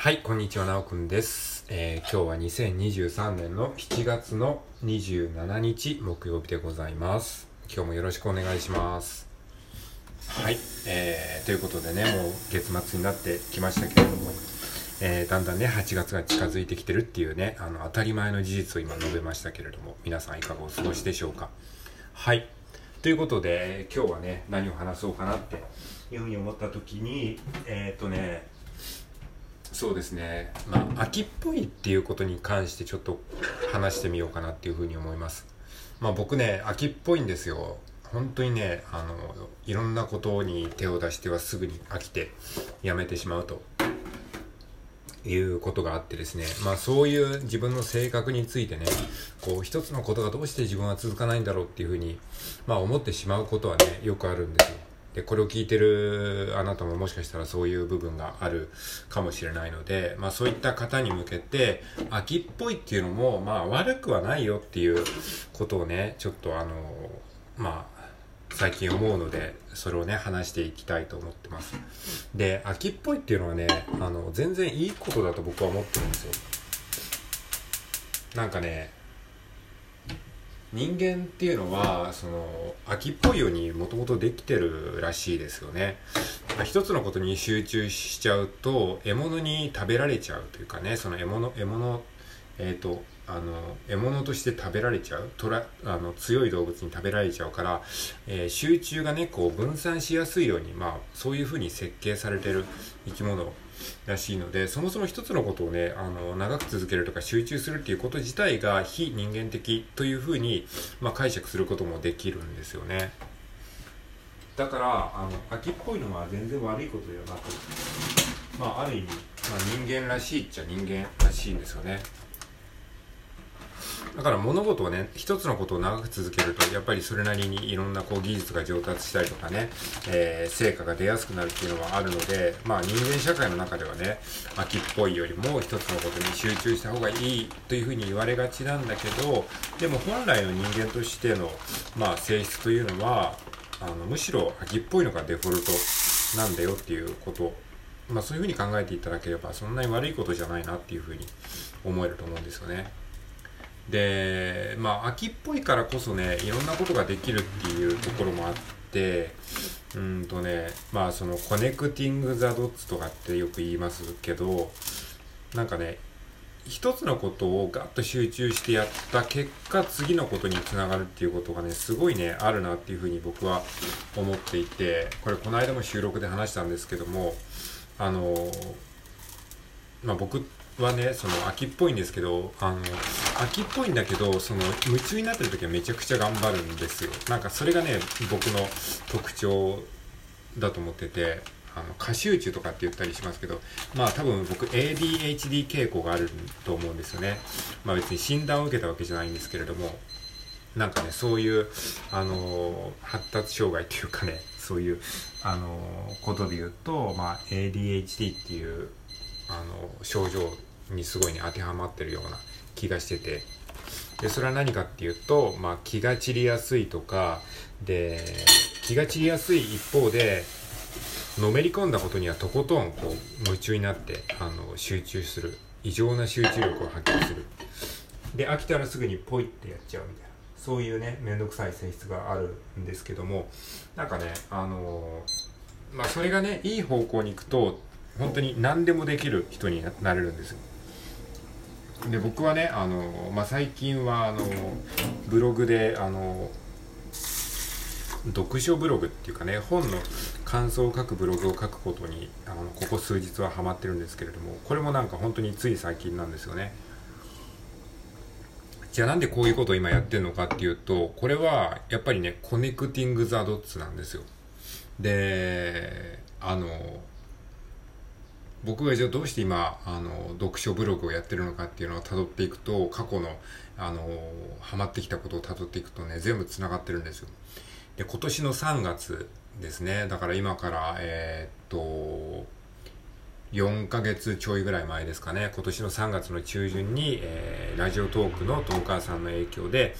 はい、こんにちは、なおくんです。えー、今日は2023年の7月の27日木曜日でございます。今日もよろしくお願いします。はい、えー、ということでね、もう月末になってきましたけれども、えー、だんだんね、8月が近づいてきてるっていうね、あの、当たり前の事実を今述べましたけれども、皆さんいかがお過ごしでしょうか。はい。ということで、今日はね、何を話そうかなっていうふうに思った時に、えっ、とね、そうですね、まあ、秋っぽいっていうことに関してちょっと話してみようかなっていうふうに思います。まあ、僕ね、秋っぽいんですよ。本当にね、あの、いろんなことに手を出してはすぐに飽きてやめてしまうということがあってですね、まあそういう自分の性格についてね、こう一つのことがどうして自分は続かないんだろうっていうふうに、まあ思ってしまうことはね、よくあるんですよ。で、これを聞いてるあなたももしかしたらそういう部分があるかもしれないので、まあそういった方に向けて、秋っぽいっていうのも、まあ悪くはないよっていうことをね、ちょっとあの、まあ、最近思うので、それをね、話していきたいと思ってます。で、秋っぽいっていうのはね、あの、全然いいことだと僕は思ってるんですよ。なんかね、人間っていうのはその秋っぽいようにもともとできてるらしいですよね、まあ、一つのことに集中しちゃうと獲物に食べられちゃうというかねその獲物獲物えっ、ー、とあの獲物として食べられちゃうトラあの強い動物に食べられちゃうから、えー、集中がねこう分散しやすいようにまあそういうふうに設計されてる生き物らしいのでそもそも一つのことをねあの長く続けるとか集中するっていうこと自体が非人間的というふうに、まあ、解釈することもできるんですよね。だからあの秋っぽいのは全然悪いことではなくまあある意味、まあ、人間らしいっちゃ人間らしいんですよね。だから物事をね、一つのことを長く続けると、やっぱりそれなりにいろんなこう技術が上達したりとかね、えー、成果が出やすくなるっていうのはあるので、まあ人間社会の中ではね、秋っぽいよりも一つのことに集中した方がいいというふうに言われがちなんだけど、でも本来の人間としての、まあ性質というのは、あの、むしろ秋っぽいのがデフォルトなんだよっていうことまあそういうふうに考えていただければそんなに悪いことじゃないなっていうふうに思えると思うんですよね。でまあ秋っぽいからこそねいろんなことができるっていうところもあってうんとねまあそのコネクティング・ザ・ドッツとかってよく言いますけどなんかね一つのことをガッと集中してやった結果次のことにつながるっていうことがねすごいねあるなっていうふうに僕は思っていてこれこの間も収録で話したんですけどもあのまあ僕はねその秋っぽいんですけどあの秋っぽいんだけどその夢中になってる時はめちゃくちゃ頑張るんですよ。なんかそれがね僕の特徴だと思っててあの過集中とかって言ったりしますけどまあ多分僕 ADHD 傾向があると思うんですよね。まあ別に診断を受けたわけじゃないんですけれどもなんかねそういうあの発達障害っていうかねそういうあのことで言うとまあ ADHD っていうあの症状にすごいね当てはまってるような気がしてて。でそれは何かっていうと、まあ、気が散りやすいとかで気が散りやすい一方でのめり込んだことにはとことんこう夢中になってあの集中する。異常な集中力を発揮する。で飽きたらすぐにポイってやっちゃうみたいな。そういうね面倒くさい性質があるんですけどもなんかねあのまあそれがねいい方向に行くと本当に何でもできる人になれるんですよ。で僕はねあの、まあ、最近はあのブログであの読書ブログっていうかね本の感想を書くブログを書くことにあのここ数日はハマってるんですけれどもこれもなんか本当につい最近なんですよね。じゃあなんでこういうことを今やってるのかっていうとこれはやっぱりねコネクティング・ザ・ドッツなんですよ。であの僕がじゃあどうして今あの読書ブログをやってるのかっていうのを辿っていくと過去のあのハマってきたことを辿っていくとね全部つながってるんですよ。で今年の3月ですね。だから今からえー、っと4ヶ月ちょいぐらい前ですかね。今年の3月の中旬に、えー、ラジオトークのトーカーさんの影響で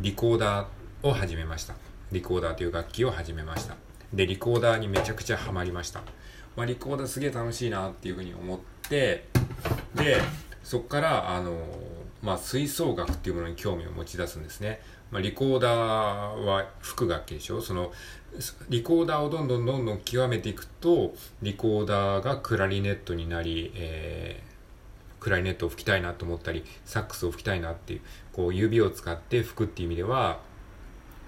リコーダーを始めました。リコーダーという楽器を始めました。でリコーダーにめちゃくちゃハマりました。まあ、リコーダーすげえ楽しいなっていうふうに思ってでそこからあの、まあ、吹奏楽っていうものに興味を持ち出すんですね。まあ、リコーダーは吹く楽器でしょ？そのリコーダーをどんどんどんどん極めていくとリコーダーがクラリネットになり、えー、クラリネットを吹きたいなと思ったりサックスを吹きたいなっていうこう指を使って吹くっていう意味では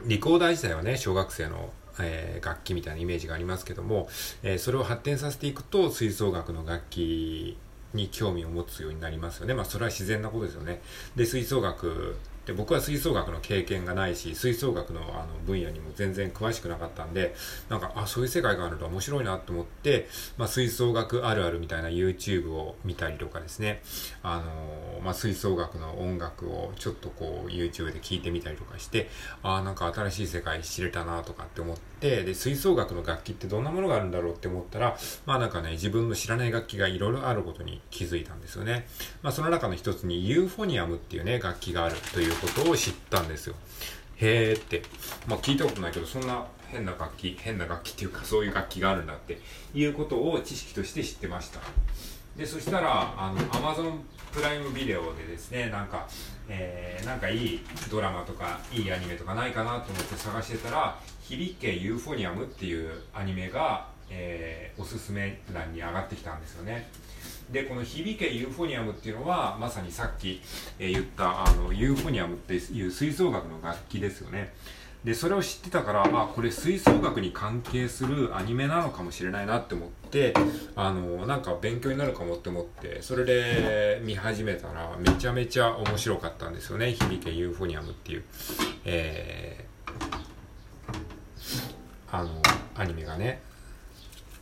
リコーダー自体はね小学生のえー、楽器みたいなイメージがありますけども、えー、それを発展させていくと吹奏楽の楽器に興味を持つようになりますよね。まあそれは自然なことですよね。で、吹奏楽で僕は吹奏楽の経験がないし吹奏楽のあの分野にも全然詳しくなかったんでなんかあそういう世界があると面白いなと思って、まあ、吹奏楽あるあるみたいな YouTube を見たりとかですね。あの、まあ、吹奏楽の音楽をちょっとこう YouTube で聞いてみたりとかしてあなんか新しい世界知れたなとかって思ってで吹奏楽の楽器ってどんなものがあるんだろうって思ったらまあなんかね自分の知らない楽器がいろいろあることに気づいたんですよね、まあ、その中の一つにユーフォニアムっていうね楽器があるといういうことを知ったんですよ。へーって。まあ聞いたことないけど、そんな変な楽器、変な楽器っていうかそういう楽器があるんだっていうことを知識として知ってました。で、そしたら、あの、Amazon プライムビデオでですね、なんか、えー、なんかいいドラマとかいいアニメとかないかなと思って探してたら、響けユーフォニアムっていうアニメが、えー、おすすめ欄に上がってきたんですよね。でこの響けユーフォニアムっていうのはまさにさっき、えー、言ったあのユーフォニアムっていう吹奏楽の楽器ですよね。でそれを知ってたからあこれ吹奏楽に関係するアニメなのかもしれないなって思ってあのなんか勉強になるかもって思ってそれで見始めたらめちゃめちゃ面白かったんですよね。響けユーフォニアムっていうえー、あのアニメがね。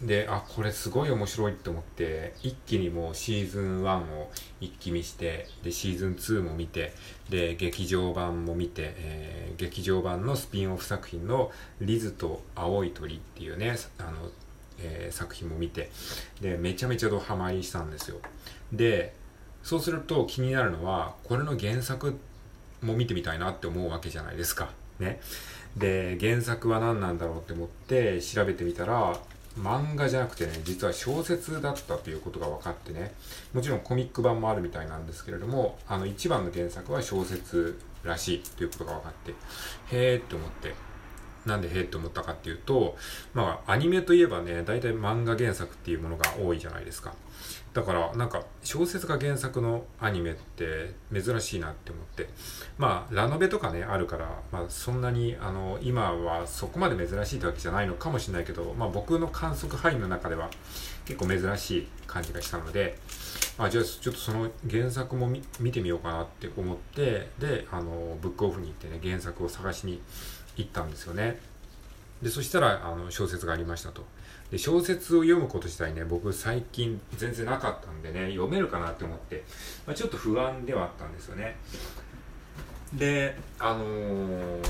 で、あ、これすごい面白いって思って、一気にもうシーズン1を一気見して、で、シーズン2も見て、で、劇場版も見て、えー、劇場版のスピンオフ作品のリズと青い鳥っていうね、あの、えー、作品も見て、で、めちゃめちゃドハマりしたんですよ。で、そうすると気になるのは、これの原作も見てみたいなって思うわけじゃないですか。ね。で、原作は何なんだろうって思って調べてみたら、漫画じゃなくてね、実は小説だったということが分かってね、もちろんコミック版もあるみたいなんですけれども、あの一番の原作は小説らしいということが分かって、へーって思って、なんでへーって思ったかっていうと、まあアニメといえばね、大体漫画原作っていうものが多いじゃないですか。だからなんか小説が原作のアニメって珍しいなって思ってまあラノベとかねあるから、まあ、そんなにあの今はそこまで珍しいってわけじゃないのかもしれないけど、まあ、僕の観測範囲の中では結構珍しい感じがしたので、まあ、じゃあちょっとその原作も見てみようかなって思ってであのブックオフに行ってね原作を探しに行ったんですよね。でそしたらあの小説がありましたと。で小説を読むこと自体ね僕最近全然なかったんでね読めるかなって思って、まあ、ちょっと不安ではあったんですよね。であのー、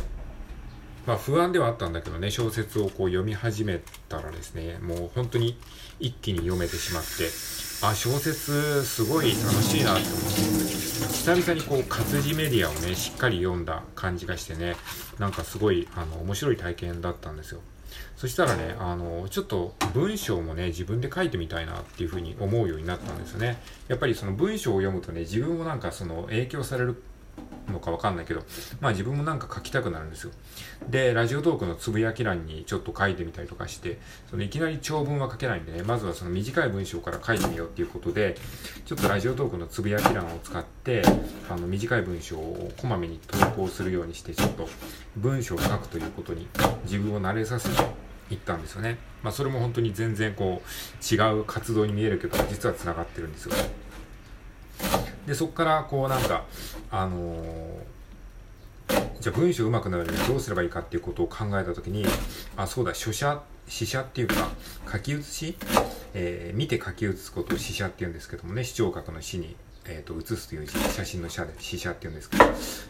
まあ不安ではあったんだけどね小説をこう読み始めたらですねもう本当に一気に読めてしまってあ小説すごい楽しいなって思って。久々にこう活字メディアをねしっかり読んだ感じがしてねなんかすごいあの面白い体験だったんですよそしたらね、あの、ちょっと文章もね、自分で書いてみたいなっていうふうに思うようになったんですよね。やっぱりその文章を読むとね、自分もなんかその影響されるのかわかんないけど、まあ自分もなんか書きたくなるんですよ。で、ラジオトークのつぶやき欄にちょっと書いてみたりとかして、そのいきなり長文は書けないんでね、まずはその短い文章から書いてみようっていうことで、ちょっとラジオトークのつぶやき欄を使って、あの短い文章をこまめに投稿するようにして、ちょっと文章を書くということに自分を慣れさせて行ったんですよね。まあそれも本当に全然こう違う活動に見えるけど、実は繋がってるんですよ。で、そこからこうなんか、あのー、じゃあ文章うまくなるにどうすればいいかっていうことを考えた時に、あ、そうだ、書写、詩写っていうか、書き写し、えー、見て書き写すことを詩写っていうんですけどもね、視聴覚の詩にえーと、写すという写真の写で試写っていうんですけど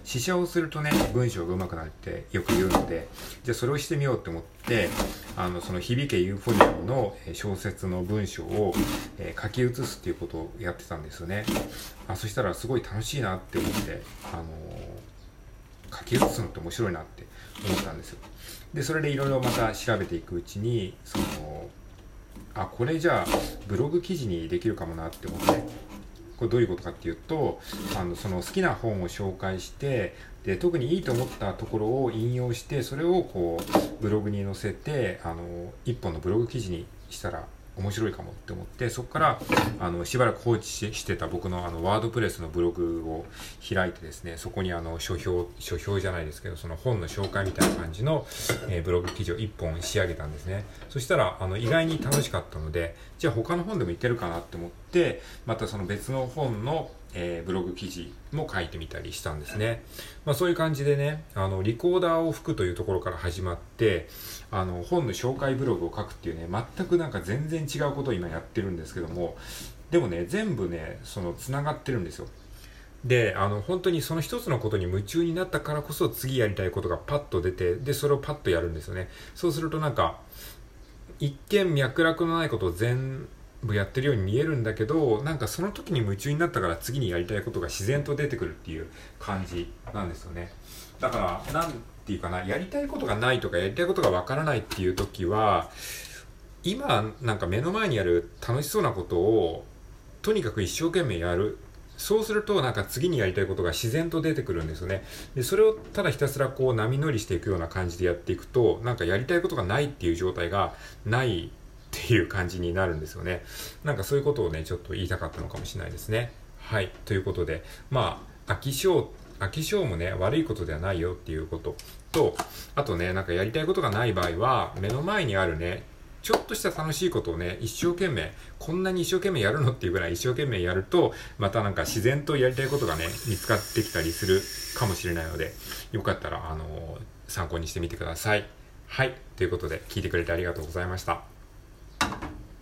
試写をするとね文章が上手くなるってよく言うのでじゃあそれをしてみようって思ってあのその響けユーフォニアムの小説の文章を、えー、書き写すっていうことをやってたんですよね。あそしたらすごい楽しいなって思ってあのー、書き写すのって面白いなって思ったんですよ。でそれでいろいろまた調べていくうちにそのあこれじゃあブログ記事にできるかもなって思ってこれどういうことかっていうとあのその好きな本を紹介してで特にいいと思ったところを引用してそれをこうブログに載せてあの一本のブログ記事にしたら面白いかもって思ってそこからあのしばらく放置してた僕のあのワードプレスのブログを開いてですねそこにあの書評書評じゃないですけどその本の紹介みたいな感じの、えー、ブログ記事を1本仕上げたんですね。そしたらあの意外に楽しかったのでじゃあ他の本でもいけるかなって思ってまたその別の本のえー、ブログ記事も書いてみたりしたんですね。まあそういう感じでね、あの、リコーダーを吹くというところから始まって、あの、本の紹介ブログを書くっていうね、全くなんか全然違うことを今やってるんですけども、でもね、全部ね、その、繋がってるんですよ。で、あの、本当にその一つのことに夢中になったからこそ次やりたいことがパッと出て、で、それをパッとやるんですよね。そうするとなんか、一見脈絡のないことを全部やってるように見えるんだけどなんかその時に夢中になったから次にやりたいことが自然と出てくるっていう感じなんですよね。だから何て言うかなやりたいことがないとかやりたいことがわからないっていう時は今なんか目の前にある楽しそうなことをとにかく一生懸命やる。そうするとなんか次にやりたいことが自然と出てくるんですよね。で、それをただひたすらこう波乗りしていくような感じでやっていくと、なんかやりたいことがないっていう状態がないっていう感じになるんですよね。なんかそういうことをね、ちょっと言いたかったのかもしれないですね。はい。ということで、まあ、飽き性、飽き性もね、悪いことではないよっていうことと、あとね、なんかやりたいことがない場合は、目の前にあるね、ちょっとした楽しいことをね、一生懸命、こんなに一生懸命やるのっていうぐらい一生懸命やると、またなんか自然とやりたいことがね、見つかってきたりするかもしれないので、よかったら、あのー、参考にしてみてください。はい。ということで、聞いてくれてありがとうございました。